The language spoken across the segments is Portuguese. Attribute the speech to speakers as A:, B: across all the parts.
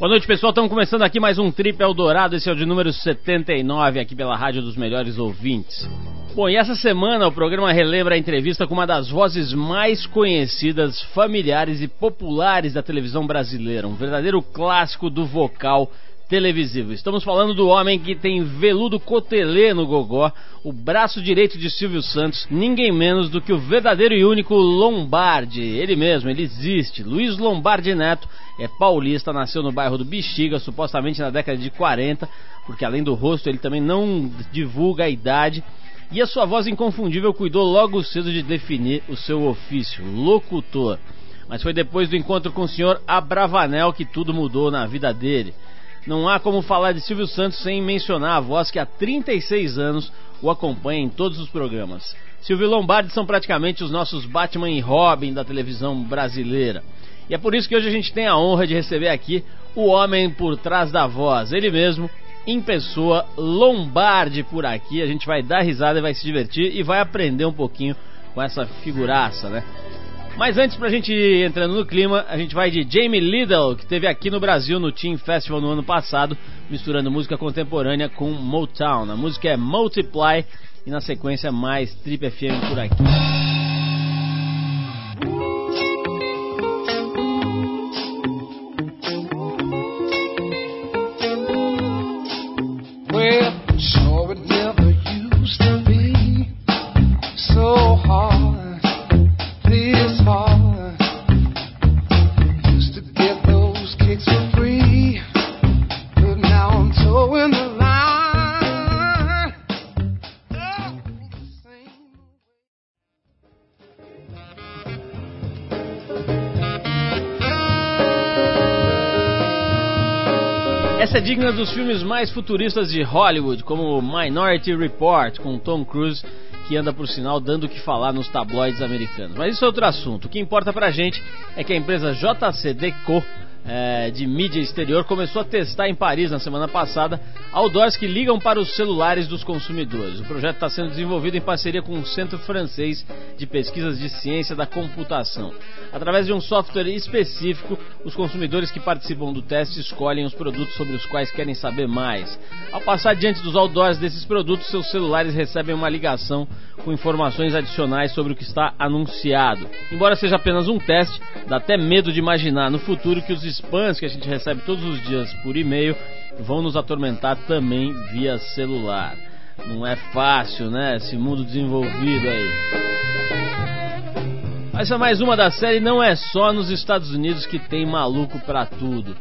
A: Boa noite, pessoal. Estamos começando aqui mais um Trip Eldorado. Esse é o de número 79 aqui pela Rádio dos Melhores Ouvintes. Bom, e essa semana o programa relembra a entrevista com uma das vozes mais conhecidas, familiares e populares da televisão brasileira. Um verdadeiro clássico do vocal televisivo. Estamos falando do homem que tem veludo cotelê no gogó, o braço direito de Silvio Santos, ninguém menos do que o verdadeiro e único Lombardi. Ele mesmo, ele existe. Luiz Lombardi Neto é paulista, nasceu no bairro do Bexiga, supostamente na década de 40, porque além do rosto ele também não divulga a idade. E a sua voz inconfundível cuidou logo cedo de definir o seu ofício, locutor. Mas foi depois do encontro com o senhor Abravanel que tudo mudou na vida dele. Não há como falar de Silvio Santos sem mencionar a voz que há 36 anos o acompanha em todos os programas. Silvio Lombardi são praticamente os nossos Batman e Robin da televisão brasileira. E é por isso que hoje a gente tem a honra de receber aqui o homem por trás da voz, ele mesmo, em pessoa, Lombardi por aqui. A gente vai dar risada e vai se divertir e vai aprender um pouquinho com essa figuraça, né? Mas antes, pra gente ir entrando no clima, a gente vai de Jamie Liddell, que teve aqui no Brasil no Team Festival no ano passado, misturando música contemporânea com Motown. A música é Multiply e na sequência mais Trip FM por aqui. É digna dos filmes mais futuristas de Hollywood, como Minority Report, com Tom Cruise, que anda por sinal dando o que falar nos tabloides americanos. Mas isso é outro assunto. O que importa pra gente é que a empresa JC Deco é, de mídia exterior começou a testar em Paris na semana passada outdoors que ligam para os celulares dos consumidores. O projeto está sendo desenvolvido em parceria com o Centro Francês de Pesquisas de Ciência da Computação. Através de um software específico, os consumidores que participam do teste escolhem os produtos sobre os quais querem saber mais. Ao passar diante dos outdoors desses produtos, seus celulares recebem uma ligação com informações adicionais sobre o que está anunciado. Embora seja apenas um teste, dá até medo de imaginar no futuro que os spams que a gente recebe todos os dias por e-mail vão nos atormentar também via celular. Não é fácil, né? Esse mundo desenvolvido aí. Essa é mais uma da série Não é só nos Estados Unidos que tem maluco pra tudo.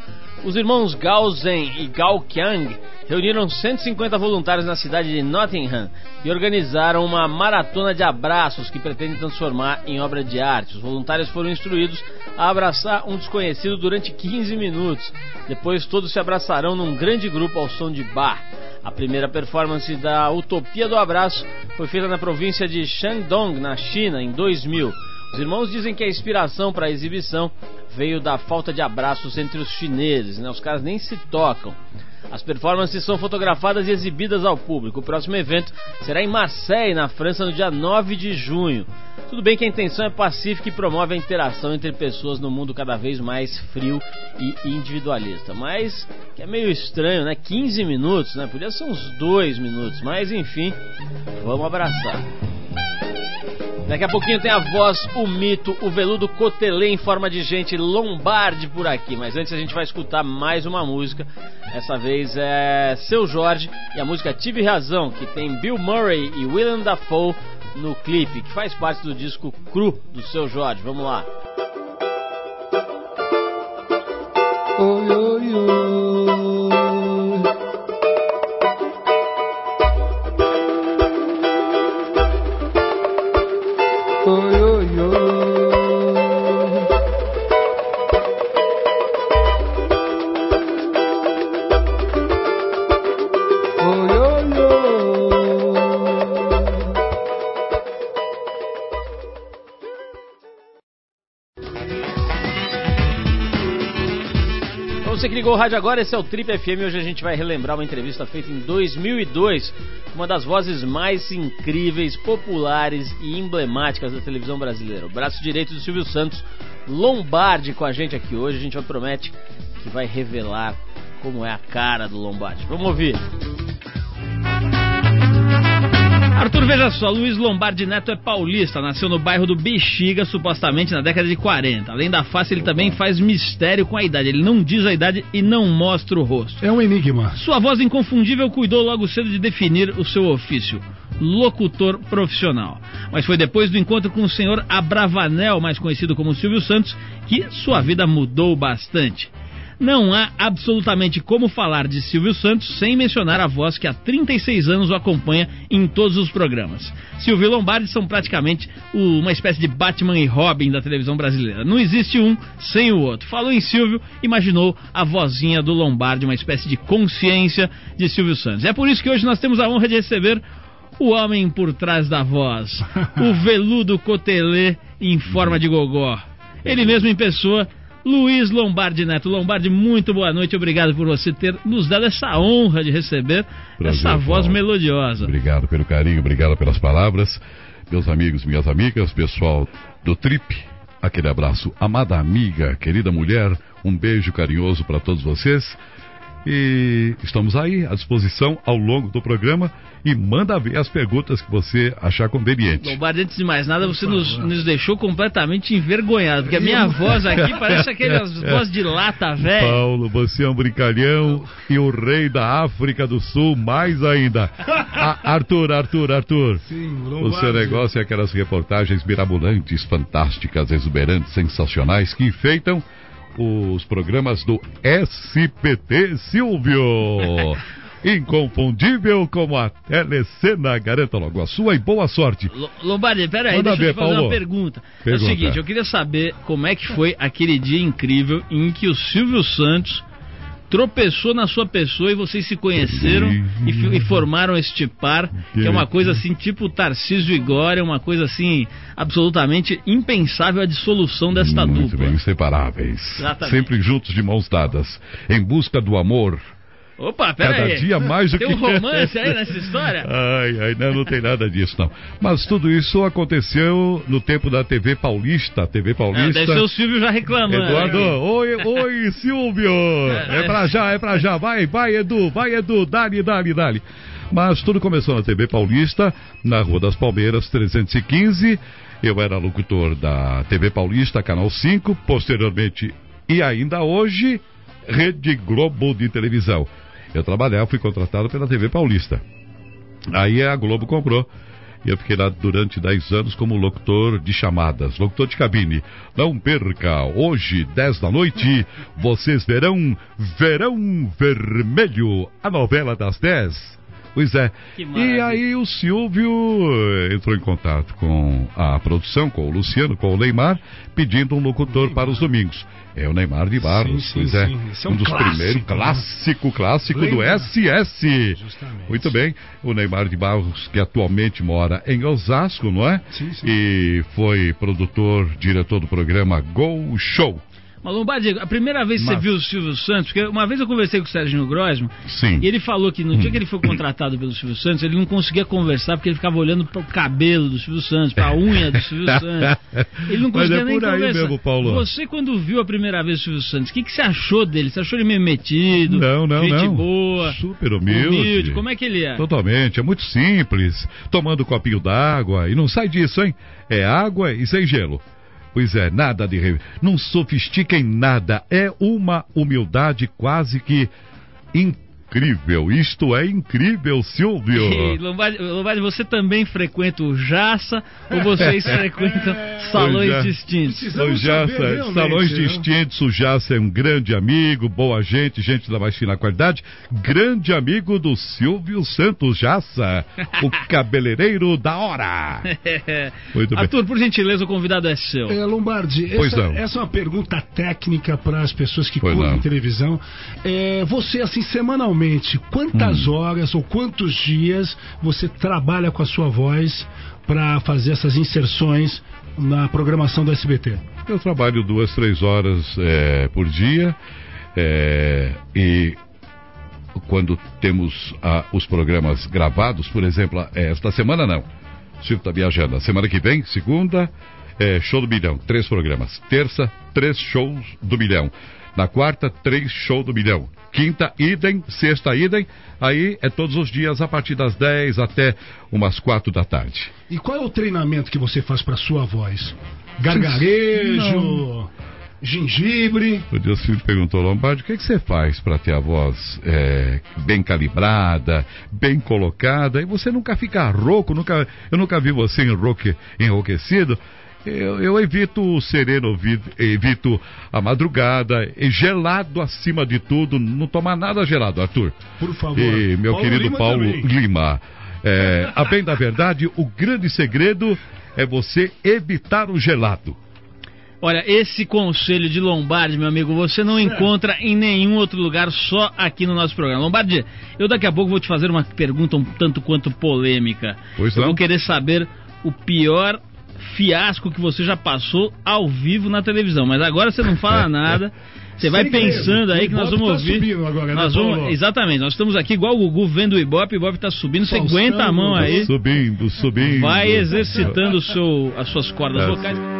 A: Os irmãos Gao Zhen e Gao Qiang reuniram 150 voluntários na cidade de Nottingham e organizaram uma maratona de abraços que pretende transformar em obra de arte. Os voluntários foram instruídos a abraçar um desconhecido durante 15 minutos. Depois todos se abraçarão num grande grupo ao som de bar. A primeira performance da Utopia do Abraço foi feita na província de Shandong, na China, em 2000. Os irmãos dizem que a inspiração para a exibição veio da falta de abraços entre os chineses, né? Os caras nem se tocam. As performances são fotografadas e exibidas ao público. O próximo evento será em Marseille, na França, no dia 9 de junho. Tudo bem que a intenção é pacífica e promove a interação entre pessoas no mundo cada vez mais frio e individualista. Mas que é meio estranho, né? 15 minutos, né? Podia ser uns 2 minutos, mas enfim, vamos abraçar. Daqui a pouquinho tem a voz, o mito, o veludo cotelê em forma de gente lombarde por aqui. Mas antes a gente vai escutar mais uma música. Essa vez é Seu Jorge e a música Tive Razão, que tem Bill Murray e Willem Dafoe no clipe, que faz parte do disco Cru do Seu Jorge. Vamos lá. Oi, oi, oi. Ligou o rádio agora, esse é o Trip FM. Hoje a gente vai relembrar uma entrevista feita em 2002 uma das vozes mais incríveis, populares e emblemáticas da televisão brasileira. O braço direito do Silvio Santos, Lombardi, com a gente aqui hoje. A gente promete que vai revelar como é a cara do Lombardi. Vamos ouvir. Arthur, veja só, Luiz Lombardi Neto é paulista, nasceu no bairro do Bexiga, supostamente na década de 40. Além da face, ele também faz mistério com a idade. Ele não diz a idade e não mostra o rosto.
B: É um enigma.
A: Sua voz inconfundível cuidou logo cedo de definir o seu ofício, locutor profissional. Mas foi depois do encontro com o senhor Abravanel, mais conhecido como Silvio Santos, que sua vida mudou bastante. Não há absolutamente como falar de Silvio Santos sem mencionar a voz que há 36 anos o acompanha em todos os programas. Silvio e Lombardi são praticamente uma espécie de Batman e Robin da televisão brasileira. Não existe um sem o outro. Falou em Silvio, imaginou a vozinha do Lombardi, uma espécie de consciência de Silvio Santos. É por isso que hoje nós temos a honra de receber o homem por trás da voz, o veludo cotelê em forma de gogó. Ele mesmo em pessoa, Luiz Lombardi Neto. Lombardi, muito boa noite. Obrigado por você ter nos dado essa honra de receber Prazer, essa voz Paulo. melodiosa.
C: Obrigado pelo carinho, obrigado pelas palavras. Meus amigos, minhas amigas, pessoal do Trip, aquele abraço. Amada amiga, querida mulher, um beijo carinhoso para todos vocês. E estamos aí à disposição ao longo do programa e manda ver as perguntas que você achar conveniente.
A: Lombardi, antes de mais nada, você nos, nos, deixou completamente envergonhado, porque a minha voz aqui parece aquelas voz de lata, velho.
C: Paulo, você é um brincalhão e o rei da África do Sul, mais ainda. A, Arthur, Arthur, Arthur. Sim, o seu negócio é aquelas reportagens mirabolantes, fantásticas, exuberantes, sensacionais que enfeitam os programas do SPT Silvio. Inconfundível como a telecena. Garanta logo a sua e boa sorte.
A: Lombardi, peraí, Manda deixa ver, eu te fazer Paulo. uma pergunta. pergunta. É o seguinte, eu queria saber como é que foi aquele dia incrível em que o Silvio Santos tropeçou na sua pessoa e vocês se conheceram e, e formaram este par, que é uma coisa assim, tipo Tarcísio e Glória, uma coisa assim, absolutamente impensável a dissolução desta
C: Muito
A: dupla.
C: Bem, inseparáveis. Exatamente. Sempre juntos de mãos dadas, em busca do amor
A: Opa, pera
C: Cada
A: aí.
C: dia mais
A: do tem que... Tem um romance aí nessa história?
C: Ai, ai, não, não tem nada disso, não. Mas tudo isso aconteceu no tempo da TV Paulista, TV Paulista. É,
A: deve ser o Silvio já reclamando.
C: Eduardo, né? oi, oi, Silvio. É, é pra já, é pra já. Vai, vai, Edu, vai, Edu, dali, dali, dali. Mas tudo começou na TV Paulista, na Rua das Palmeiras, 315. Eu era locutor da TV Paulista, Canal 5, posteriormente e ainda hoje, Rede Globo de televisão. Eu trabalhava, fui contratado pela TV Paulista. Aí a Globo comprou. E eu fiquei lá durante 10 anos como locutor de chamadas, locutor de cabine. Não perca, hoje, 10 da noite, vocês verão Verão Vermelho, a novela das 10. Pois é. E aí o Silvio entrou em contato com a produção, com o Luciano, com o Neymar, pedindo um locutor para os domingos. É o Neymar de Barros, sim, pois sim, é. Sim. É um, um, dos clássico, primeiros, né? clássico, clássico do SS. Justamente. Muito bem, o Neymar de Barros, que atualmente mora em Osasco, não é? Sim, sim. E foi produtor, diretor do programa Go Show.
A: Mas Lombardi, a primeira vez que Mas... você viu o Silvio Santos, porque uma vez eu conversei com o Serginho Grossman, Sim. e ele falou que no dia que ele foi contratado pelo Silvio Santos, ele não conseguia conversar porque ele ficava olhando para o cabelo do Silvio Santos, para a unha do Silvio Santos. Ele não conseguia Mas é nem conversar. Mesmo, Paulo. Você, quando viu a primeira vez o Silvio Santos, o que, que você achou dele? Você achou ele meio metido?
C: Não, não,
A: gente
C: não.
A: boa.
C: Super humilde. humilde.
A: Como é que ele é?
C: Totalmente, é muito simples. Tomando um copinho d'água, e não sai disso, hein? É água e sem gelo. Pois é, nada de. Não sofistica em nada. É uma humildade quase que incrível. Isto é incrível, Silvio.
A: E, Lombardi, Lombardi, você também frequenta o Jaça ou vocês frequentam salões ja... distintos?
C: O Jaça, salões né? distintos, o Jaça é um grande amigo, boa gente, gente da mais fina qualidade, grande amigo do Silvio Santos Jaça, o cabeleireiro da hora.
A: Muito bem. Arthur, por gentileza, o convidado é seu.
B: É, Lombardi, essa, essa, é uma pergunta técnica para as pessoas que curtem televisão. É, você, assim, semanalmente, normalmente quantas hum. horas ou quantos dias você trabalha com a sua voz para fazer essas inserções na programação do SBT?
C: Eu trabalho duas, três horas é, por dia é, e quando temos ah, os programas gravados, por exemplo, é, esta semana não. Silvio está viajando. A semana que vem, segunda, é, show do milhão, três programas. Terça, três shows do milhão. Na quarta, três show do milhão. Quinta, idem. Sexta, idem. Aí é todos os dias a partir das 10 até umas quatro da tarde.
B: E qual é o treinamento que você faz para sua voz? Gargarejo? Não gengibre.
C: O Deus Filho perguntou, Lombardi, o que, é que você faz para ter a voz é, bem calibrada, bem colocada, e você nunca fica rouco, nunca, eu nunca vi você enroque, enrouquecido. Eu, eu, evito o sereno, evito a madrugada, e gelado acima de tudo, não tomar nada gelado, Arthur.
B: Por favor.
C: E meu Paulo querido Lima Paulo também. Lima. É, a bem da verdade, o grande segredo é você evitar o gelado.
A: Olha, esse conselho de Lombardi, meu amigo, você não encontra em nenhum outro lugar, só aqui no nosso programa. Lombardi, eu daqui a pouco vou te fazer uma pergunta um tanto quanto polêmica.
C: Pois
A: não.
C: Eu
A: vou querer saber o pior fiasco que você já passou ao vivo na televisão. Mas agora você não fala nada. Você vai pensando aí que nós vamos tá ouvir. Agora, né, nós vamos, exatamente, nós estamos aqui igual o Gugu vendo o Ibope, o Ibope está subindo, você aguenta a mão aí.
C: Subindo, subindo.
A: Vai exercitando seu, as suas cordas é. vocais.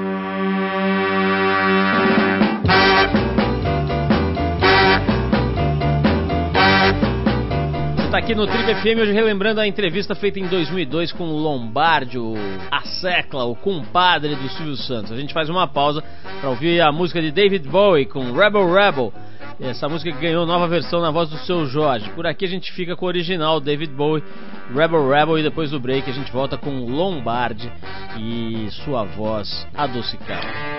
A: Aqui no Trip FM hoje relembrando a entrevista feita em 2002 com o Lombardi, o a Secla, o compadre do Silvio Santos. A gente faz uma pausa para ouvir a música de David Bowie com Rebel Rebel. Essa música que ganhou nova versão na voz do seu Jorge. Por aqui a gente fica com o original David Bowie, Rebel Rebel e depois do break a gente volta com Lombardi e sua voz adocicada.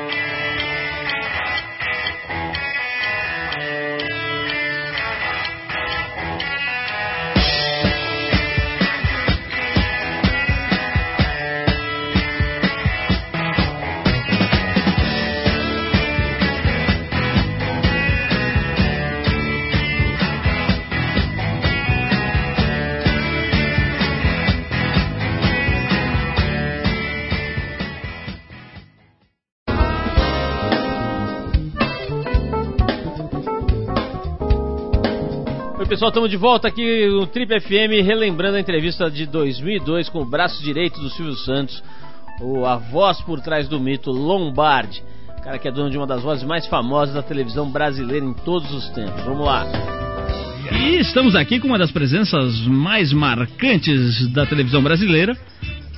A: Pessoal, estamos de volta aqui no Trip FM, relembrando a entrevista de 2002 com o braço direito do Silvio Santos, o, a voz por trás do mito Lombardi, cara que é dono de uma das vozes mais famosas da televisão brasileira em todos os tempos. Vamos lá. E estamos aqui com uma das presenças mais marcantes da televisão brasileira,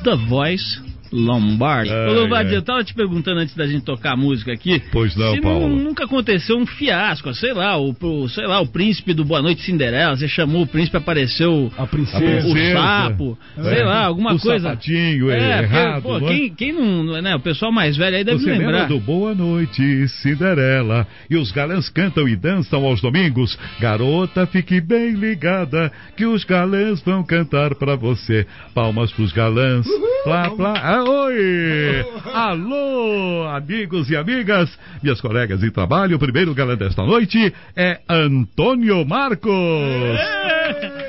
A: The Voice Lombardi. É, Ô, Lombardi, é. eu tava te perguntando antes da gente tocar a música aqui.
C: Pois não,
A: se
C: Paulo.
A: nunca aconteceu um fiasco, sei lá, o, o, sei lá, o príncipe do Boa Noite Cinderela, você chamou o príncipe, apareceu
B: a princesa,
A: o, o sapo, é. sei lá, alguma
C: o
A: coisa.
C: Sapatinho, é, é errado. Pô,
A: quem, quem não, né, o pessoal mais velho aí deve
C: você
A: lembrar.
C: do Boa Noite Cinderela e os galãs cantam e dançam aos domingos. Garota, fique bem ligada que os galãs vão cantar pra você. Palmas pros galãs. Uhul. Plá, plá. Oi! Alô, amigos e amigas, minhas colegas de trabalho. O primeiro galã desta noite é Antônio Marcos.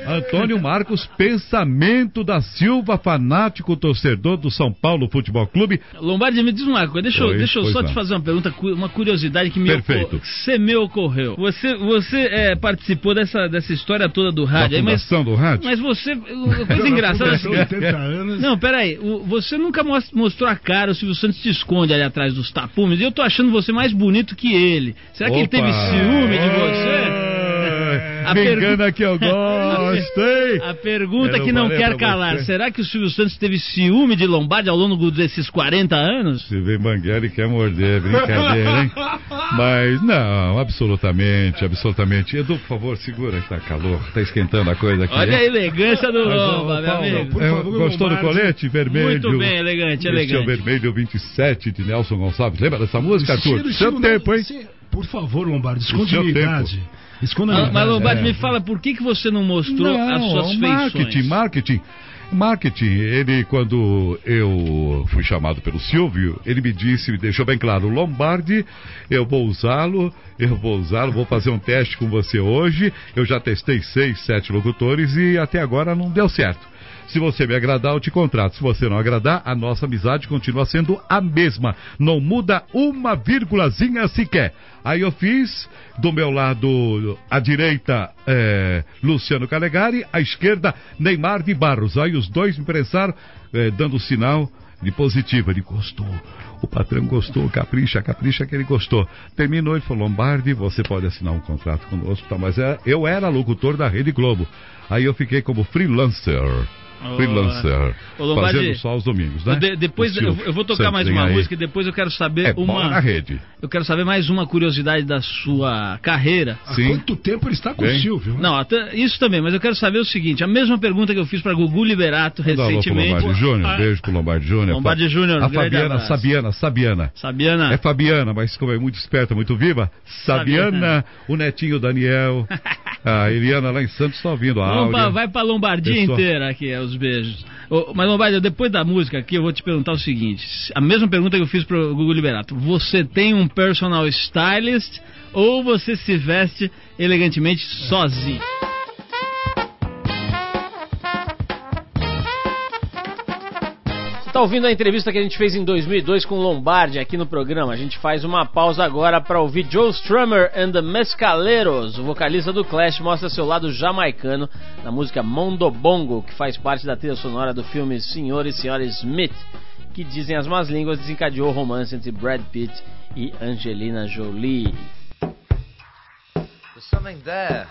C: Antônio Marcos, pensamento da Silva, fanático torcedor do São Paulo Futebol Clube.
A: Lombardi, me diz uma coisa, deixa, eu, deixa eu só não. te fazer uma pergunta, uma curiosidade que me,
C: Perfeito.
A: Ocor me ocorreu. Você, você é, participou dessa, dessa história toda do rádio.
C: Da fundação
A: aí,
C: mas, do rádio?
A: Mas você, coisa engraçada é assim. Não, peraí, você nunca mostrou a cara, o Silvio Santos te esconde ali atrás dos tapumes, e eu tô achando você mais bonito que ele. Será que Opa. ele teve ciúme de você?
C: A pergu... engana que eu gostei.
A: A pergunta que não quer calar: você. será que o Silvio Santos teve ciúme de Lombardi ao longo desses 40 anos?
C: Se vem Mangueira e quer morder, é brincadeira, hein? Mas não, absolutamente, absolutamente. Edu, por favor, segura que tá calor, tá esquentando a coisa aqui.
A: Olha hein? a elegância do Lomba, meu amigo.
C: É, gostou do colete vermelho?
A: Muito bem, elegante, elegante.
C: o vermelho 27 de Nelson Gonçalves. Lembra dessa música, Arthur? Seu tempo, hein?
B: Por favor, Lombardi, esconde minha idade.
A: Esconda ah, Mas, Lombardi, é. me fala, por que, que você não mostrou não, as suas
C: marketing,
A: feições?
C: Marketing, marketing. Ele, quando eu fui chamado pelo Silvio, ele me disse, me deixou bem claro, Lombardi, eu vou usá-lo, eu vou usá-lo, vou fazer um teste com você hoje. Eu já testei seis, sete locutores e até agora não deu certo. Se você me agradar, eu te contrato. Se você não agradar, a nossa amizade continua sendo a mesma. Não muda uma vírgulazinha sequer. Aí eu fiz, do meu lado, à direita, é, Luciano Calegari, à esquerda, Neymar de Barros. Aí os dois me pressaram, é, dando sinal de positivo. Ele gostou. O patrão gostou, capricha, capricha que ele gostou. Terminou, ele falou: Lombardi, você pode assinar um contrato conosco, tá? Mas é, eu era locutor da Rede Globo. Aí eu fiquei como freelancer freelancer. Oh, fazendo só os domingos, né?
A: De, depois eu, eu, vou tocar mais uma aí. música e depois eu quero saber
C: é,
A: uma.
C: Na rede.
A: Eu quero saber mais uma curiosidade da sua carreira.
B: Há quanto tempo ele está com Bem? o Silvio? Né?
A: Não, até, isso também, mas eu quero saber o seguinte: a mesma pergunta que eu fiz para Gugu Liberato recentemente.
C: Lombardi Júnior,
A: ah,
C: beijo pro Lombardi Júnior.
A: Lombardi Júnior,
C: A Fabiana, Sabiana, Sabiana.
A: Sabiana.
C: É Fabiana, mas como é muito esperta, muito viva. Sabiana, Sabiana. o netinho Daniel. a Eliana lá em Santos está ouvindo a
A: aula. Vai pra Lombardia Pessoal... inteira aqui, é, os beijos. mas Lombardia, depois da música aqui, eu vou te perguntar o seguinte: a mesma pergunta que eu fiz pro Google Liberato. Você tem um personal stylist ou você se veste elegantemente sozinho? Está ouvindo a entrevista que a gente fez em 2002 com Lombardi aqui no programa. A gente faz uma pausa agora para ouvir Joe Strummer and the Mescaleros. O vocalista do Clash mostra seu lado jamaicano na música Mondo Bongo, que faz parte da trilha sonora do filme Senhor e Senhora Smith, que dizem as más línguas desencadeou o romance entre Brad Pitt e Angelina Jolie. There's something there.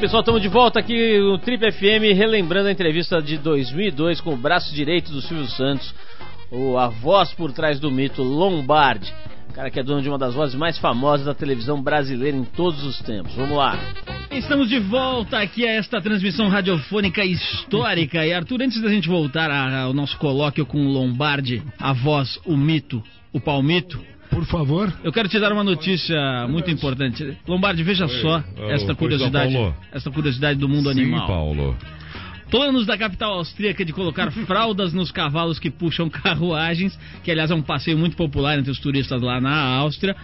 A: Pessoal, estamos de volta aqui no Trip FM, relembrando a entrevista de 2002 com o braço direito do Silvio Santos, o, a voz por trás do mito Lombardi, cara que é dono de uma das vozes mais famosas da televisão brasileira em todos os tempos. Vamos lá. Estamos de volta aqui a esta transmissão radiofônica histórica. E Arthur, antes da gente voltar ao nosso colóquio com o Lombardi, a voz, o mito, o palmito,
B: por favor.
A: Eu quero te dar uma notícia muito importante. Lombardi, veja Oi, só esta curiosidade, esta curiosidade do mundo
C: Sim,
A: animal.
C: Paulo.
A: Planos da capital austríaca de colocar fraldas nos cavalos que puxam carruagens, que aliás é um passeio muito popular entre os turistas lá na Áustria,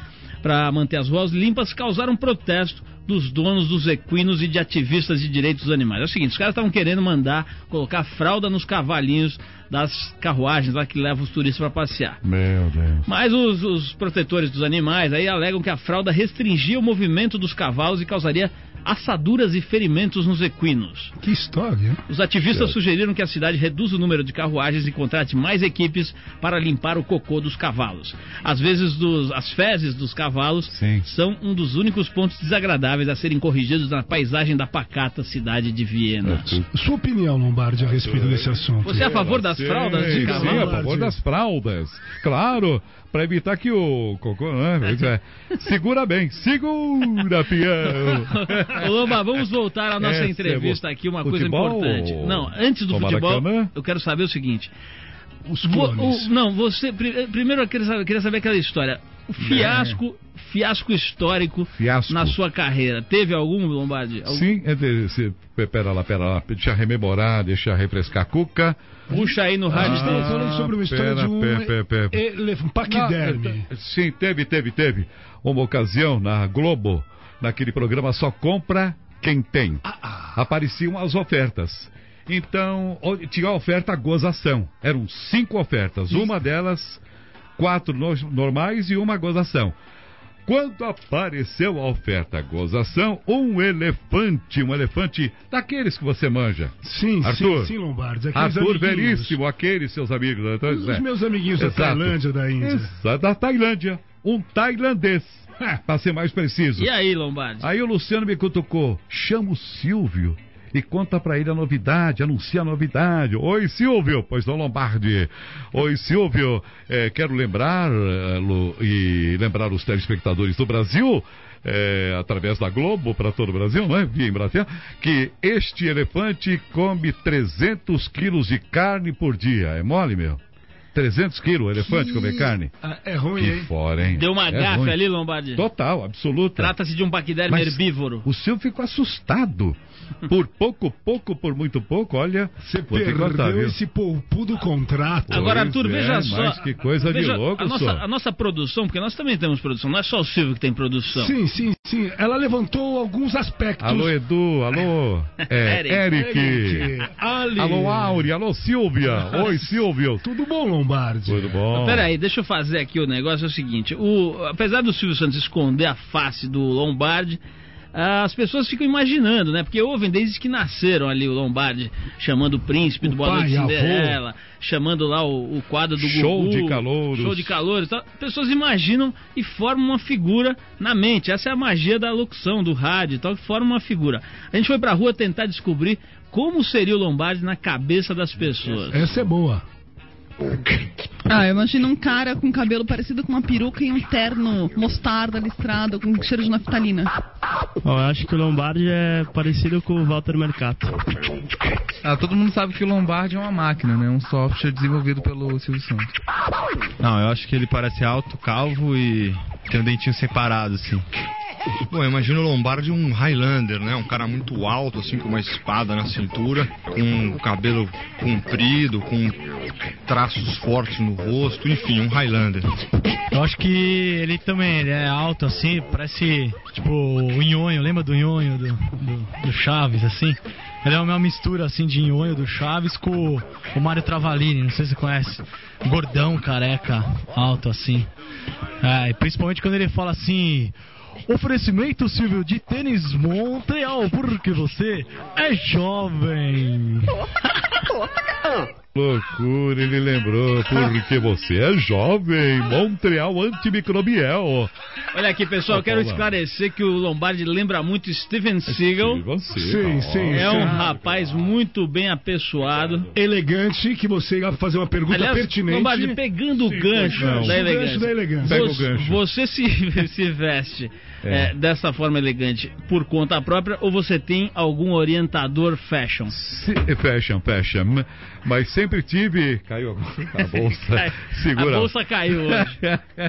A: para manter as ruas limpas, causaram protesto dos donos dos equinos e de ativistas de direitos dos animais. É o seguinte, os caras estavam querendo mandar colocar fralda nos cavalinhos das carruagens lá que levam os turistas para passear.
C: Meu Deus.
A: Mas os, os protetores dos animais aí alegam que a fralda restringia o movimento dos cavalos e causaria assaduras e ferimentos nos equinos.
B: Que história.
A: Os ativistas sugeriram que a cidade reduza o número de carruagens e contrate mais equipes para limpar o cocô dos cavalos. Às vezes, dos, as fezes dos cavalos Sim. são um dos únicos pontos desagradáveis a serem corrigidos na paisagem da pacata cidade de Viena.
B: É, Sua opinião, Lombardi, a respeito desse assunto?
A: Você é a favor das fraldas de cavalo?
C: Sim, a favor das fraldas. Claro para evitar que o cocô, né? É. Segura bem, segura, peão.
A: Lomba, vamos voltar à nossa entrevista aqui, uma futebol, coisa importante. Não, antes do futebol, eu quero saber o seguinte. Os o, não, você. Primeiro eu queria saber, queria saber aquela história. O fiasco, é. Fiasco histórico fiasco. na sua carreira. Teve algum, Lombardi? Algum?
C: Sim, é de, se, pera lá, pera lá. Deixa eu rememorar, deixa eu refrescar a cuca.
A: Puxa aí no rádio.
B: Ah, estamos falando sobre uma história pera, de um, pera, pera, pera. paquiderme.
C: Sim, teve, teve, teve. Uma ocasião na Globo, naquele programa Só Compra Quem Tem. Ah, ah. Apareciam as ofertas. Então, tinha a oferta gozação. Eram cinco ofertas. Isso. Uma delas quatro normais e uma gozação. Quando apareceu a oferta gozação, um elefante, um elefante daqueles que você manja.
B: Sim, Arthur, sim, sim, Lombardi.
C: Arthur Veríssimo, aqueles seus amigos. Né?
B: Os é. meus amiguinhos Exato. da Tailândia, da Índia.
C: Exato, da Tailândia. Um tailandês. É, para ser mais preciso.
A: E aí, Lombardi?
C: Aí o Luciano me cutucou. Chama o Silvio e conta para ele a novidade, anuncia a novidade. Oi, Silvio, pois não, Lombardi. Oi, Silvio, é, quero lembrar é, Lu, e lembrar os telespectadores do Brasil. É, através da Globo para todo o Brasil, não é? Via em Brasil, que este elefante come 300 quilos de carne por dia. É mole, meu? 300 quilos, o elefante que... comer carne.
B: Ah, é ruim,
C: que
B: hein?
C: fora, hein?
A: Deu uma é gafe ruim. ali, Lombardi.
C: Total, absoluta.
A: Trata-se de um paquiderme herbívoro.
C: O Silvio ficou assustado. Por pouco, pouco, por muito pouco, olha.
B: Você perdeu contar, esse do contrato.
A: Agora, Arthur, veja
C: é,
A: só.
C: Mas que coisa
A: veja,
C: de louco,
A: a nossa, a nossa produção, porque nós também temos produção, não é só o Silvio que tem produção.
B: Sim, sim, sim. Ela levantou alguns aspectos.
C: Alô, Edu, alô. É, Eric.
B: Eric. Ali.
C: Alô, Áurea, alô, Silvia. Oi, Silvio.
B: Tudo bom, Lombardi?
C: Tudo bom.
A: Peraí, deixa eu fazer aqui o negócio, é o seguinte. O, apesar do Silvio Santos esconder a face do Lombardi, as pessoas ficam imaginando, né? Porque ouvem desde que nasceram ali o Lombardi, chamando o príncipe do Boa Noite Cinderela, chamando lá o, o, quadro do
C: Show
A: Gugu,
C: de calor.
A: Show de calor. Então, pessoas imaginam e formam uma figura na mente. Essa é a magia da locução, do rádio tal, que forma uma figura. A gente foi pra rua tentar descobrir como seria o Lombardi na cabeça das pessoas.
B: Essa é boa.
D: Ah, eu imagino um cara com cabelo parecido com uma peruca e um terno mostarda listrado com cheiro de naftalina.
E: Oh, eu acho que o Lombardi é parecido com o Walter Mercato.
F: Ah, todo mundo sabe que o Lombardi é uma máquina, né? Um software desenvolvido pelo Silvio Santos.
G: Não, eu acho que ele parece alto, calvo e tem um dentinho separado, assim.
H: Bom, eu imagino o Lombardi um Highlander, né? Um cara muito alto, assim, com uma espada na cintura, com o cabelo comprido, com traços fortes no rosto, enfim, um Highlander.
E: Eu acho que ele também ele é alto, assim, parece tipo o Nhonho, lembra do Nhonho do, do, do Chaves, assim? Ele é uma mistura assim de Nhonho do Chaves com o Mário Travalini, não sei se você conhece. Gordão, careca, alto assim. É, principalmente quando ele fala assim. Oferecimento, Silvio, de tênis Montreal, porque você é jovem.
C: Loucura, ele lembrou, porque você é jovem, Montreal antimicrobial.
A: Olha aqui, pessoal, eu quero esclarecer que o Lombardi lembra muito Steven Seagal.
B: Sim, sim.
A: É um rapaz muito bem apessoado.
B: Elegante, que você ia fazer uma pergunta
A: Aliás,
B: pertinente.
A: Lombardi, pegando o gancho
B: não.
A: da elegância.
B: Gancho da elegância.
C: Pega
A: você,
C: o gancho.
A: Você se, se veste é. É, dessa forma elegante por conta própria ou você tem algum orientador fashion?
C: Se, fashion, fashion. Mas sempre tive. Caiu a bolsa. Segura.
A: A bolsa caiu hoje.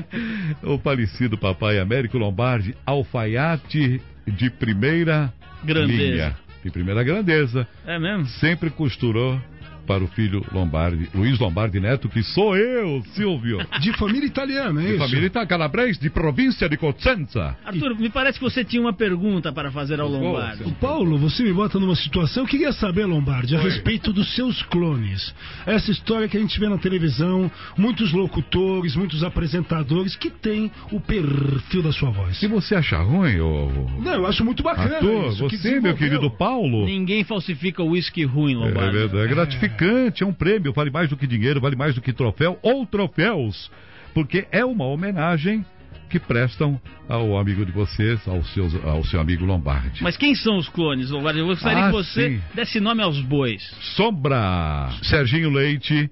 C: o falecido papai Américo Lombardi, alfaiate de primeira
A: grandeza.
C: linha. De primeira grandeza.
A: É mesmo?
C: Sempre costurou para o filho Lombardi, Luiz Lombardi Neto, que sou eu, Silvio.
B: De família italiana, é
C: de
B: isso?
C: família italiana, calabrese, de província de Cosenza.
A: Arthur, e... me parece que você tinha uma pergunta para fazer ao Lombardi.
B: O Paulo, você me bota numa situação, eu queria saber, Lombardi, a Oi. respeito dos seus clones. Essa história que a gente vê na televisão, muitos locutores, muitos apresentadores que têm o perfil da sua voz.
C: Se você achar ruim, ou...
B: Não, eu acho muito bacana.
C: Arthur, isso, você, meu querido Paulo...
A: Ninguém falsifica o uísque ruim, Lombardi.
C: É verdade, é gratificante gratificante, é um prêmio, vale mais do que dinheiro, vale mais do que troféu ou troféus, porque é uma homenagem que prestam ao amigo de vocês, ao, seus, ao seu amigo Lombardi.
A: Mas quem são os clones, Lombardi? Eu gostaria ah, que você sim. desse nome aos bois.
C: Sombra, Serginho Leite,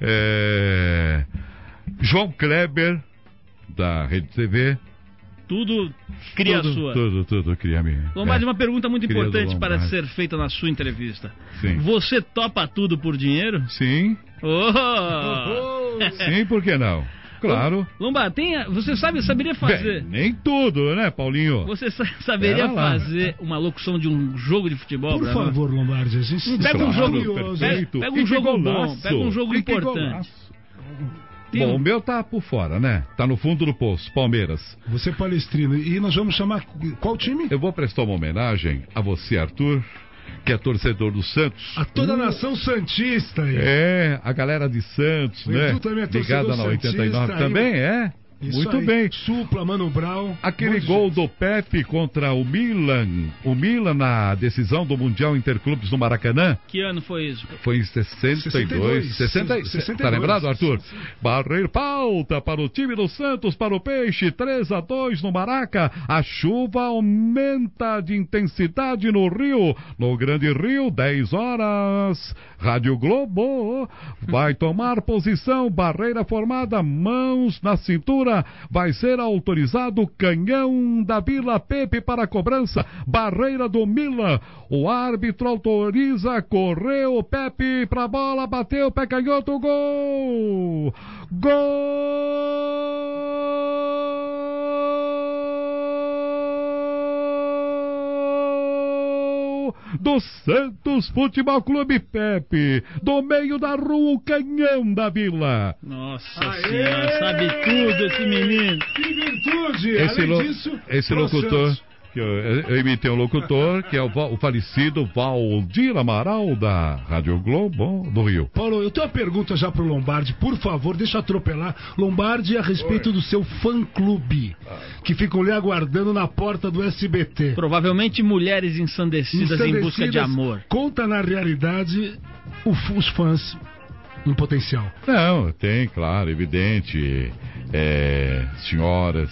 C: é... João Kleber, da Rede TV,
A: tudo cria
C: tudo,
A: sua.
C: Tudo, tudo cria minha.
A: Lombardi, é. uma pergunta muito cria importante para ser feita na sua entrevista.
C: Sim.
A: Você topa tudo por dinheiro?
C: Sim.
A: Oh!
C: Sim, por que não? Claro.
A: Lombardi, tem, você sabe, saberia fazer.
C: Bem, nem tudo, né, Paulinho?
A: Você saberia fazer uma locução de um jogo de futebol?
B: Por favor, nós? Lombardi, a gente
A: pega
C: claro,
A: um jogo. Pega, pega um jogo bom, pega um jogo importante.
C: Tem Bom, um... o meu tá por fora, né? Tá no fundo do poço, Palmeiras.
B: Você é palestrino. E nós vamos chamar qual time?
C: Eu vou prestar uma homenagem a você, Arthur, que é torcedor do Santos.
B: A toda a nação Santista. Aí.
C: É, a galera de Santos, o né?
B: Também é
C: Ligada na 89 também, é?
B: Isso
C: Muito
B: aí.
C: bem.
B: Supla, Mano Brown.
C: Aquele gol do Pepe contra o Milan. O Milan na decisão do Mundial Interclubes no Maracanã.
A: Que ano foi isso?
C: Foi em 62. 60, 62. Tá lembrado, Arthur? Barreiro pauta para o time do Santos, para o Peixe. 3 a 2 no Maraca. A chuva aumenta de intensidade no Rio. No Grande Rio, 10 horas. Rádio Globo vai tomar posição. Barreira formada, mãos na cintura Vai ser autorizado canhão da Vila Pepe para cobrança, barreira do Milan. O árbitro autoriza, correu Pepe pra bola, bateu, pé canhoto, gol! Gol! Do Santos Futebol Clube Pepe, do meio da rua, o canhão da vila.
A: Nossa Aê! senhora, sabe tudo esse menino.
B: Que virtude!
C: Esse,
B: Além
C: lo,
B: disso,
C: esse locutor que eu, eu imitei um locutor, que é o, o, falecido Valdir Amaral, da Rádio Globo do Rio.
B: Paulo, eu tenho uma pergunta já pro Lombardi, por favor, deixa eu atropelar. Lombardi, a respeito Oi. do seu fã-clube, que ficam lhe aguardando na porta do SBT.
A: Provavelmente mulheres ensandecidas, ensandecidas em busca de amor.
B: Conta na realidade o, os fãs em potencial.
C: Não, tem, claro, evidente. É, senhoras,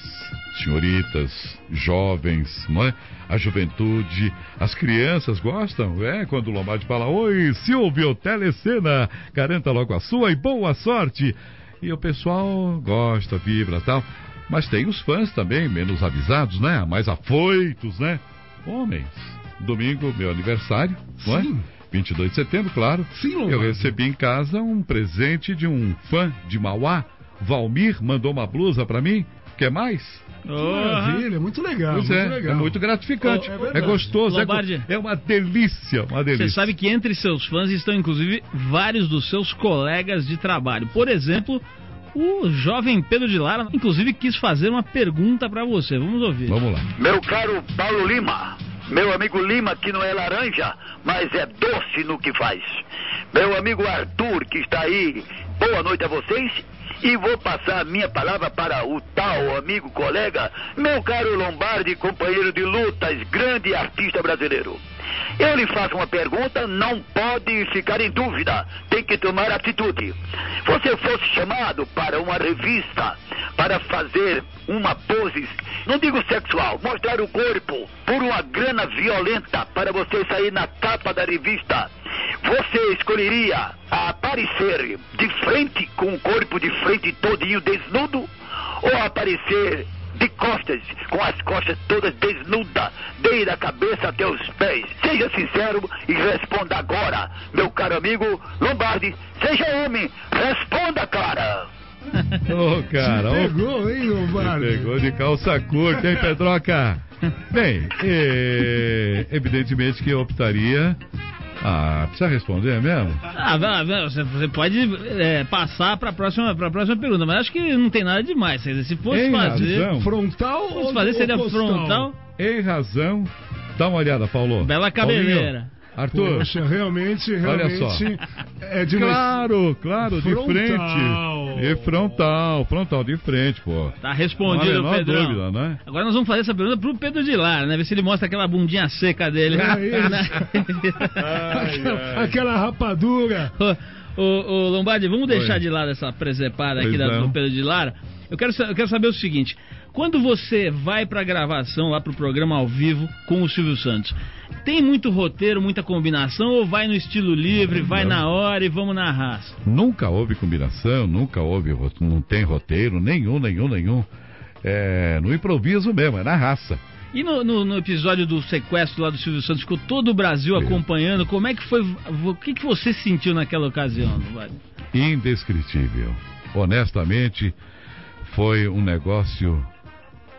C: senhoritas, jovens, não é? A juventude, as crianças gostam, é? Quando o Lombardi fala, oi, Silvio Telecena, garanta logo a sua e boa sorte. E o pessoal gosta, vibra tal. Mas tem os fãs também, menos avisados, né? Mais afoitos, né? Homens. Domingo, meu aniversário, não é? 22 de setembro, claro.
B: Sim, Lombardi.
C: Eu recebi em casa um presente de um fã de Mauá. Valmir mandou uma blusa para mim. Quer mais?
B: Que maravilha, muito legal.
C: Pois
B: muito
C: é,
B: legal.
C: é muito gratificante.
B: Oh, é,
C: é, gostoso,
A: Lombardi.
C: é, é, uma delícia, uma delícia.
A: Você sabe que entre seus fãs estão inclusive vários dos seus colegas de trabalho. Por exemplo, o jovem Pedro de Lara, inclusive, quis fazer uma pergunta para você. Vamos ouvir.
C: Vamos lá.
I: Meu caro Paulo Lima, meu amigo Lima, que não é laranja, mas é doce no que faz. Meu amigo Arthur, que está aí, boa noite a vocês e vou passar a minha palavra para o tal amigo colega, meu caro Lombardi, companheiro de lutas, grande artista brasileiro. Eu lhe faço uma pergunta, não pode ficar em dúvida, tem que tomar atitude. Você fosse chamado para uma revista para fazer uma pose, não digo sexual, mostrar o corpo por uma grana violenta para você sair na capa da revista. Você escolheria aparecer de frente com o corpo de frente todinho desnudo ou aparecer de costas, com as costas todas desnudas, desde a cabeça até os pés. Seja sincero e responda agora, meu caro amigo Lombardi. Seja homem, responda, cara.
C: Ô, oh, cara.
B: Te pegou, hein, Lombardi?
C: Pegou de calça curta, hein, Pedroca? Bem, é, evidentemente que eu optaria ah, precisa responder mesmo?
A: Ah, você pode é, passar para a próxima, pra próxima pergunta, mas acho que não tem nada demais. Se fosse
C: em
A: fazer.
C: Razão.
B: Frontal
A: se
B: ou
A: fazer seria frontal?
C: Em razão. Dá uma olhada, Paulo.
A: Bela cabeleira.
C: Paulinho. Arthur.
B: Poxa, realmente, realmente. É de
C: claro, claro, frontal. de frente. E frontal, frontal, de frente, pô.
A: Tá respondido,
C: não
A: Pedro.
C: dúvida, né?
A: Agora nós vamos fazer essa pergunta pro Pedro de Lara, né? Ver se ele mostra aquela bundinha seca dele.
B: É isso. ai, aquela, ai. aquela rapadura.
A: Ô, ô, Lombardi, vamos deixar Oi. de lado essa presepada aqui da, do Pedro de Lara. Eu quero, eu quero saber o seguinte: quando você vai pra gravação, lá pro programa ao vivo com o Silvio Santos, tem muito roteiro, muita combinação ou vai no estilo livre, vai na hora e vamos na raça?
C: Nunca houve combinação, nunca houve, não tem roteiro nenhum, nenhum, nenhum. É no improviso mesmo, é na raça.
A: E no, no, no, episódio do sequestro lá do Silvio Santos, ficou todo o Brasil acompanhando. Como é que foi? O que, que você sentiu naquela ocasião, Vale?
C: Indescritível. Honestamente, foi um negócio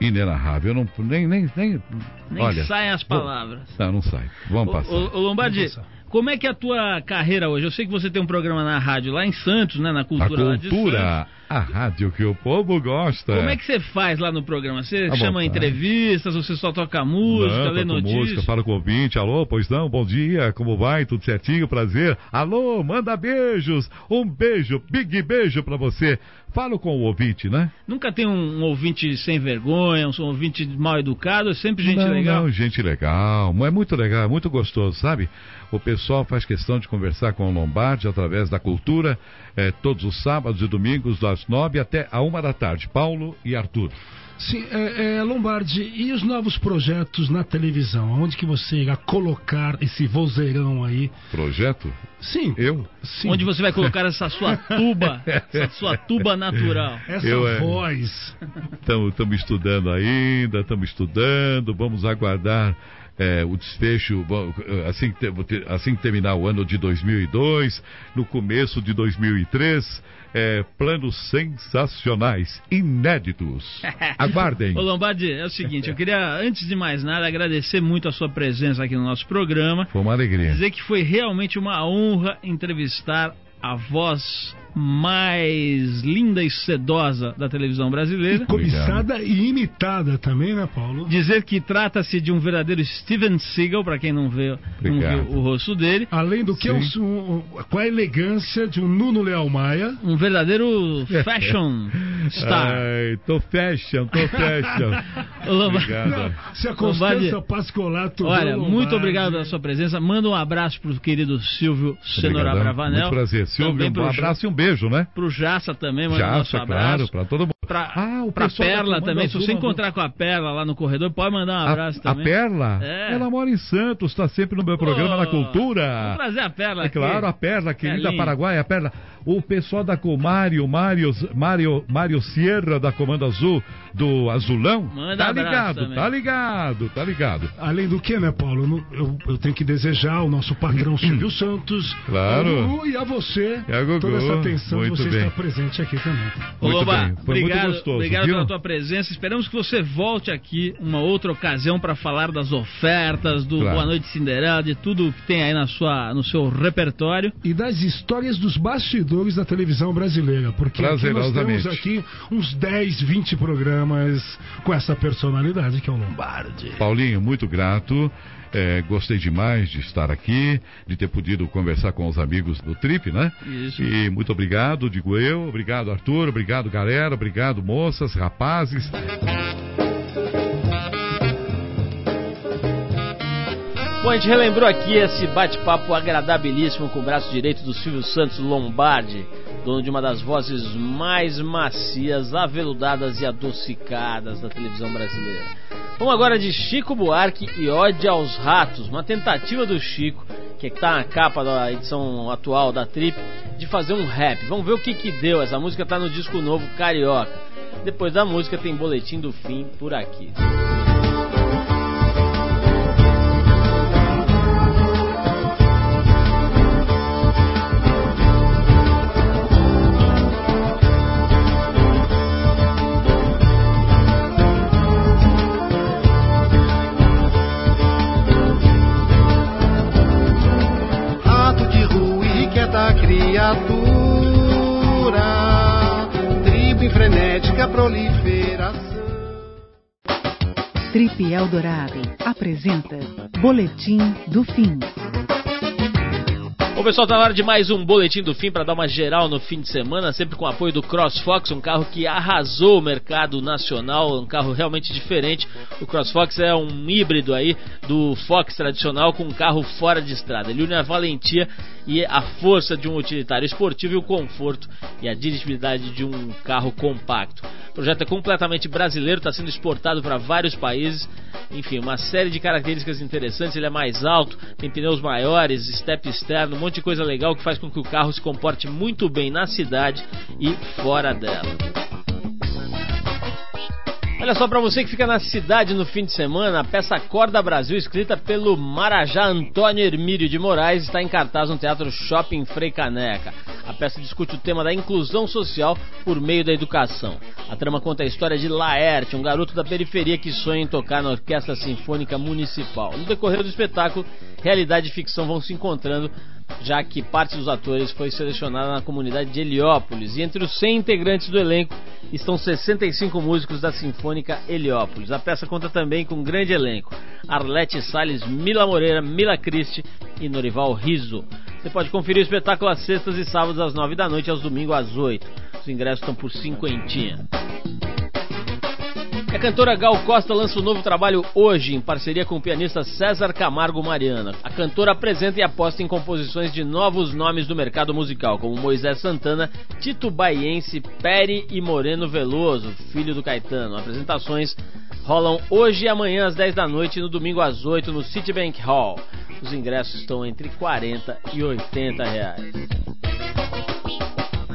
C: inenarrável. Eu não, nem, nem, nem,
A: nem olha, saem as palavras.
C: Vou, não, não sai. Vamos passar.
A: Ô, ô Lombardi, como é que é a tua carreira hoje? Eu sei que você tem um programa na rádio lá em Santos, né? Na Cultura.
C: A Cultura, a rádio que o povo gosta.
A: Como é que você faz lá no programa? Você tá chama bom, entrevistas, você só toca música,
C: não,
A: lê notícias?
C: música, fala com o ouvinte. Alô, pois não, bom dia, como vai? Tudo certinho, prazer. Alô, manda beijos. Um beijo, big beijo pra você. Falo com o ouvinte, né?
A: Nunca tem um, um ouvinte sem vergonha, um, ouvinte mal educado, é sempre gente
C: não,
A: legal.
C: Não, gente legal. É muito legal, é muito gostoso, sabe? O pessoal faz questão de conversar com o Lombardi através da cultura, é, todos os sábados e domingos, das nove até a uma da tarde. Paulo e Arthur.
B: Sim, é, é, Lombardi, e os novos projetos na televisão? Onde que você irá colocar esse vozeirão aí?
C: Projeto?
B: Sim.
C: Eu?
B: Sim.
A: Onde você vai colocar essa sua tuba, essa sua tuba natural?
B: Essa
C: Eu, é.
B: voz.
C: Estamos estudando ainda, estamos estudando, vamos aguardar é, o desfecho bom, assim, assim que terminar o ano de 2002, no começo de 2003, é, planos sensacionais, inéditos. Aguardem.
A: Ô Lombardi, é o seguinte, eu queria, antes de mais nada, agradecer muito a sua presença aqui no nosso programa.
C: Foi uma alegria.
A: Dizer que foi realmente uma honra entrevistar a voz mais linda e sedosa da televisão brasileira.
B: E cobiçada e imitada também, né, Paulo?
A: Dizer que trata-se de um verdadeiro Steven Seagal, para quem não, vê, não viu o rosto dele.
B: Além do que, um, com a elegância de um Nuno Leal Maia.
A: Um verdadeiro fashion star.
C: Ai, tô fashion, tô fashion. Obrigado.
B: Se a
A: Lombardi,
B: Constança Pascolato.
A: Olha,
B: Lombardi.
A: muito obrigado pela sua presença. Manda um abraço pro querido Silvio
C: Obrigadão.
A: Bravanel.
C: Muito prazer. Silvio, um abraço e um beijo, né?
A: Pro Jaça também, manda
C: Já,
A: nosso
C: é
A: abraço.
C: claro, pra todo mundo.
A: Pra,
C: Ah, o
A: pra
C: pessoal da
A: Perla
C: Comando
A: também. Se você encontrar com a Perla lá no corredor, pode mandar um abraço
C: a, a
A: também.
C: Perla,
A: É.
C: ela mora em Santos, está sempre no meu programa na Cultura.
A: Vamos trazer a Perla
C: É
A: aqui.
C: claro, a Perla, querida
A: Perlinha.
C: Paraguai, a Perla. O pessoal da Comário, Mário, Mário, Mário Sierra da Comando Azul, do Azulão.
A: Manda
C: tá
A: abraço
C: ligado,
A: também.
C: tá ligado, tá ligado.
B: Além do que, né, Paulo? Eu, eu tenho que desejar ao nosso patrão Silvio Santos.
C: Claro.
B: e a você.
C: A Gugu,
B: Toda essa atenção de
C: muito
B: você
C: bem.
B: estar presente aqui também.
A: Ô,
C: Muito
A: Lomba,
C: bem, foi
A: obrigado,
C: muito gostoso,
A: obrigado
C: viu?
A: pela tua presença. Esperamos que você volte aqui uma outra ocasião para falar das ofertas, do
C: Claro.
A: Boa Noite Cinderela, de tudo que tem aí na sua, no seu repertório.
B: E das histórias dos bastidores da televisão brasileira. Porque aqui nós temos aqui uns 10, 20 programas com essa personalidade que é o Lombardi.
C: Paulinho, muito grato. É, gostei demais de estar aqui, de ter podido conversar com os amigos do Trip, né?
A: Isso.
C: E muito obrigado, digo eu. Obrigado, Arthur. Obrigado, galera. Obrigado, moças, rapazes.
A: Bom, a gente relembrou aqui esse bate-papo agradabilíssimo com o braço direito do Silvio Santos Lombardi, dono de uma das vozes mais macias, aveludadas e adocicadas da televisão brasileira. Vamos agora de Chico Buarque e Ode aos Ratos, uma tentativa do Chico, que está na capa da edição atual da Trip, de fazer um rap. Vamos ver o que que deu. Essa música está no disco novo Carioca. Depois da música tem boletim do fim por aqui.
J: Rato criatura, tribo frenética proliferação.
K: Trip Eldorado apresenta Boletim do Fim.
A: Bom, pessoal, tá na hora de mais um boletim do fim para dar uma geral no fim de semana, sempre com o apoio do CrossFox, um carro que arrasou o mercado nacional, um carro realmente diferente. O CrossFox é um híbrido aí do Fox tradicional com um carro fora de estrada. Ele une a valentia e a força de um utilitário esportivo e o conforto e a dirigibilidade de um carro compacto. O projeto é completamente brasileiro, está sendo exportado para vários países. Enfim, uma série de características interessantes. Ele é mais alto, tem pneus maiores, step externo, um monte de coisa legal que faz com que o carro se comporte muito bem na cidade e fora dela. Olha só, para você que fica na cidade no fim de semana, a peça Corda Brasil, escrita pelo Marajá Antônio Hermílio de Moraes, está em cartaz no Teatro Shopping Frei Caneca. A peça discute o tema da inclusão social por meio da educação. A trama conta a história de Laerte, um garoto da periferia que sonha em tocar na Orquestra Sinfônica Municipal. No decorrer do espetáculo, realidade e ficção vão se encontrando, já que parte dos atores foi selecionada na comunidade de Heliópolis. E entre os 100 integrantes do elenco estão 65 músicos da Sinfônica Heliópolis. A peça conta também com um grande elenco: Arlete Salles, Mila Moreira, Mila Cristi e Norival Riso. Você pode conferir o espetáculo às sextas e sábados às 9 da noite e aos domingos às 8. Os ingressos estão por cinquentinha. A cantora Gal Costa lança um novo trabalho hoje, em parceria com o pianista César Camargo Mariana. A cantora apresenta e aposta em composições de novos nomes do mercado musical, como Moisés Santana, Tito Baiense, Peri e Moreno Veloso, filho do Caetano. Apresentações rolam hoje e amanhã às 10 da noite e no domingo às 8 no Citibank Hall. Os ingressos estão entre 40 e 80 reais.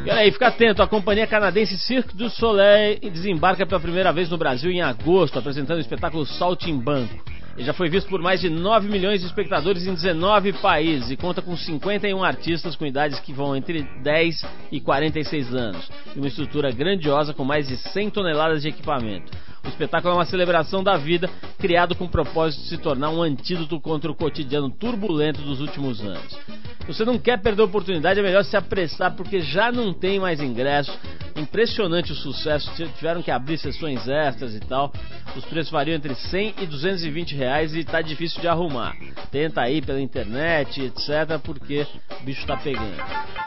A: E aí, fica atento, a companhia canadense Cirque du Soleil desembarca pela primeira vez no Brasil em agosto, apresentando o espetáculo Saltimbanco. Ele já foi visto por mais de 9 milhões de espectadores em 19 países e conta com 51 artistas com idades que vão entre 10 e 46 anos, e uma estrutura grandiosa com mais de 100 toneladas de equipamento. O espetáculo é uma celebração da vida, criado com o propósito de se tornar um antídoto contra o cotidiano turbulento dos últimos anos. Você não quer perder a oportunidade, é melhor se apressar porque já não tem mais ingressos. Impressionante o sucesso, tiveram que abrir sessões extras e tal. Os preços variam entre 100 e 220 reais e tá difícil de arrumar. Tenta aí pela internet, etc, porque o bicho tá pegando.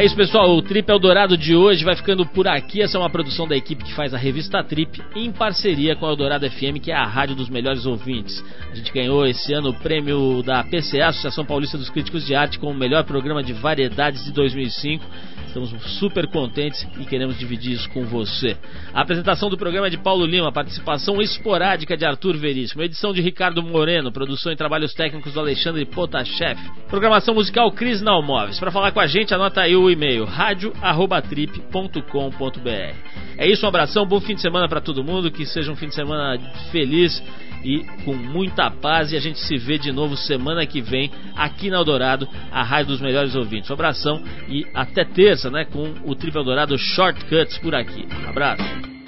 A: É isso, pessoal. O Trip Eldorado de hoje vai ficando por aqui. Essa é uma produção da equipe que faz a revista Trip em parceria com a Eldorado FM, que é a rádio dos melhores ouvintes. A gente ganhou esse ano o prêmio da PCA, Associação Paulista dos Críticos de Arte, como o melhor programa de variedades de 2005. Estamos super contentes e queremos dividir isso com você. A apresentação do programa é de Paulo Lima, participação esporádica de Arthur Veríssimo, edição de Ricardo Moreno, produção e trabalhos técnicos do Alexandre Potashev, programação musical Cris Nalmoves. Para falar com a gente, anota aí o e-mail radio@trip.com.br. É isso, um abração, bom fim de semana para todo mundo, que seja um fim de semana feliz e com muita paz. E a gente se vê de novo semana que vem aqui na Eldorado, a rádio dos melhores ouvintes. Um abração e até terça, né? Com o Trip Eldorado Shortcuts por aqui. Um abraço.